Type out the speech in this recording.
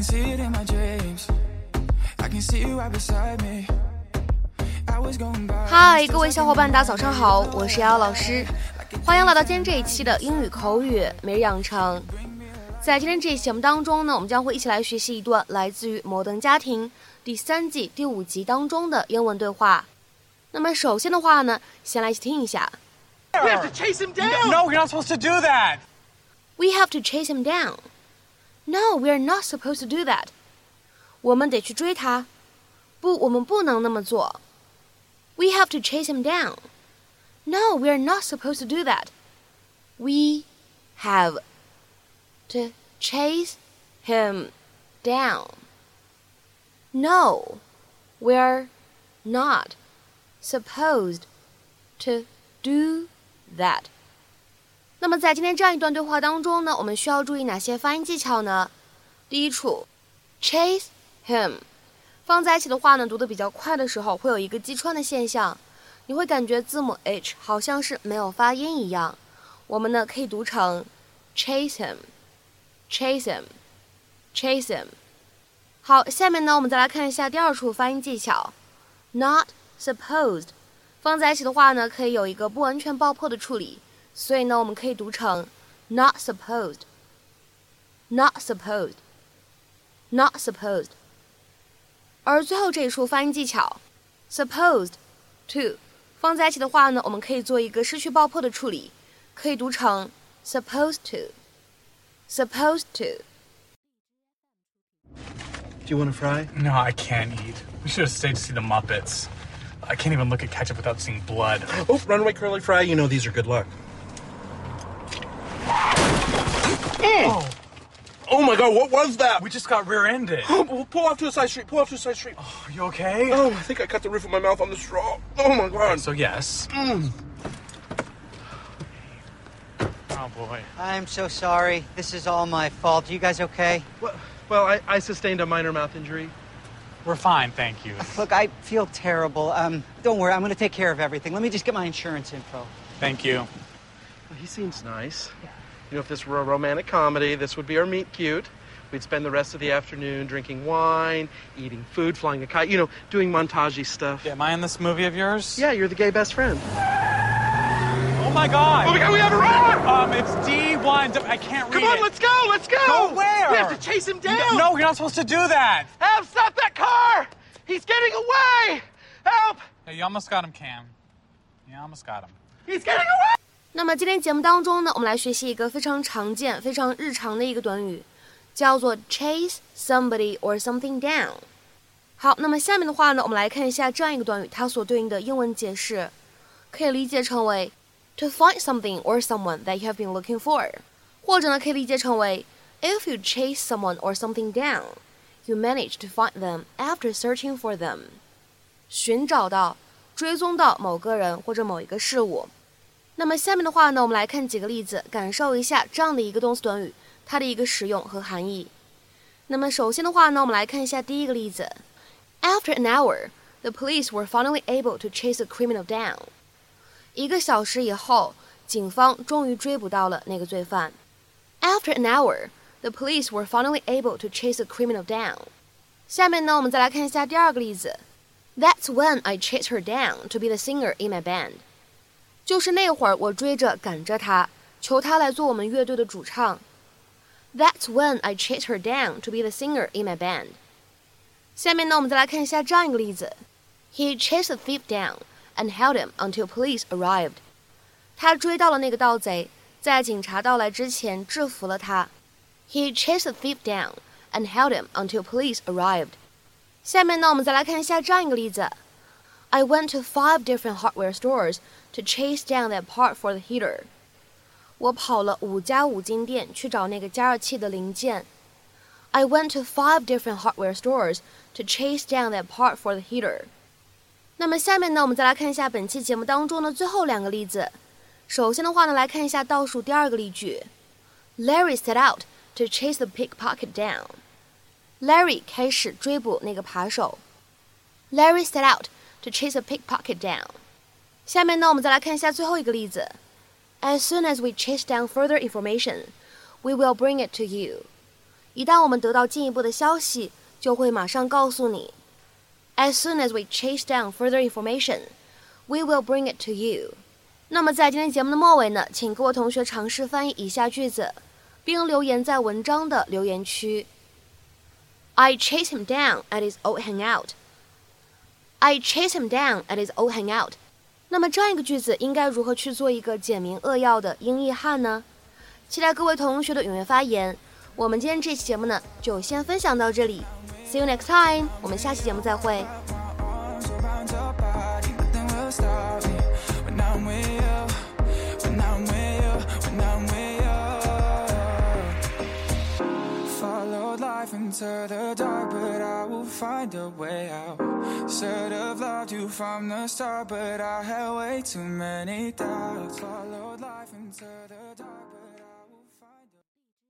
can see it in my dreams. I can see you right beside me. I was going by. 嗨，各位小伙伴，大家早上好，我是瑶瑶老师，欢迎来到今天这一期的英语口语每日养成。在今天这一期节目当中呢，我们将会一起来学习一段来自于《摩登家庭》第三季第五集当中的英文对话。那么首先的话呢，先来一起听一下。We have to chase him down. No, you're not supposed to do that. We have to chase him down. No, we are not supposed to do that. 我们得去追他。不，我们不能那么做。We have to chase him down. No, we are not supposed to do that. We have to chase him down. No, we're not supposed to do that. 那么在今天这样一段对话当中呢，我们需要注意哪些发音技巧呢？第一处，chase him，放在一起的话呢，读的比较快的时候会有一个击穿的现象，你会感觉字母 h 好像是没有发音一样。我们呢可以读成 chase him，chase him，chase him。好，下面呢我们再来看一下第二处发音技巧，not supposed，放在一起的话呢，可以有一个不完全爆破的处理。所以呢，我们可以读成 not supposed, not supposed, not supposed。而最后这一处发音技巧，supposed to 放在一起的话呢，我们可以做一个失去爆破的处理，可以读成 supposed to, supposed to。 Do you want a fry? No, I can't eat. We should have stayed to see the Muppets. I can't even look at ketchup without seeing blood. Oh, runaway curly fry. You know these are good luck. Oh, Oh my God! What was that? we just got rear-ended. Oh, well, pull off to a side street. Pull off to a side street. Are you okay? Oh, I think I cut the roof of my mouth on the straw. Oh my God! So yes. Mm. Oh boy. I'm so sorry. This is all my fault. Are you guys okay? Well, well I, I sustained a minor mouth injury. We're fine, thank you. Look, I feel terrible. Um, don't worry. I'm going to take care of everything. Let me just get my insurance info. Thank you. Well, he seems nice. You know, if this were a romantic comedy, this would be our meet cute. We'd spend the rest of the afternoon drinking wine, eating food, flying a kite. You know, doing montagey stuff. Yeah, Am I in this movie of yours? Yeah, you're the gay best friend. Oh my god. Oh my God! We have a run! Um, it's D1. I can't read Come on, it. let's go! Let's go! Go where? We have to chase him down. No, you're not supposed to do that. Help! Stop that car! He's getting away! Help! Hey, you almost got him, Cam. You almost got him. He's getting away! 那么今天节目当中呢，我们来学习一个非常常见、非常日常的一个短语，叫做 chase somebody or something down。好，那么下面的话呢，我们来看一下这样一个短语，它所对应的英文解释，可以理解成为 to find something or someone that you have been looking for，或者呢可以理解成为 if you chase someone or something down, you manage to find them after searching for them，寻找到、追踪到某个人或者某一个事物。那么下面的话呢，我们来看几个例子，感受一下这样的一个动词短语它的一个使用和含义。那么首先的话呢，我们来看一下第一个例子。After an hour, the police were finally able to chase the criminal down. 一个小时以后，警方终于追捕到了那个罪犯。After an hour, the police were finally able to chase the criminal down. 下面呢，我们再来看一下第二个例子。That's when I chased her down to be the singer in my band. 就是那会儿，我追着赶着她，求她来做我们乐队的主唱。That's when I chased her down to be the singer in my band. 下面呢，我们再来看一下这样一个例子：He chased the thief down and held him until police arrived. 他追到了那个盗贼，在警察到来之前制服了他。He chased the thief down and held him until police arrived. 下面呢，我们再来看一下这样一个例子 ：I went to five different hardware stores to chase down that part for the heater. 我跑了五家五金店去找那个加热器的零件。I went to five different hardware stores to chase down that part for the heater. 那么下面呢，我们再来看一下本期节目当中的最后两个例子。首先的话呢，来看一下倒数第二个例句：Larry set out to chase the pickpocket down. Larry 开始追捕那个扒手。Larry set out to chase a pickpocket down. 下面呢，我们再来看一下最后一个例子。As soon as we chase down further information, we will bring it to you. 一旦我们得到进一步的消息，就会马上告诉你。As soon as we chase down further information, we will bring it to you。那么在今天节目的末尾呢，请各位同学尝试翻译以下句子，并留言在文章的留言区。I chase him down at his old hangout. I chase him down at his old hangout. 那么这样一个句子应该如何去做一个简明扼要的英译汉呢？期待各位同学的踊跃发言。我们今天这期节目呢，就先分享到这里。See you next time，我们下期节目再会。Into the dark, but I will find a way out. Should have loved you from the start, but I had way too many doubts. Followed life into the dark,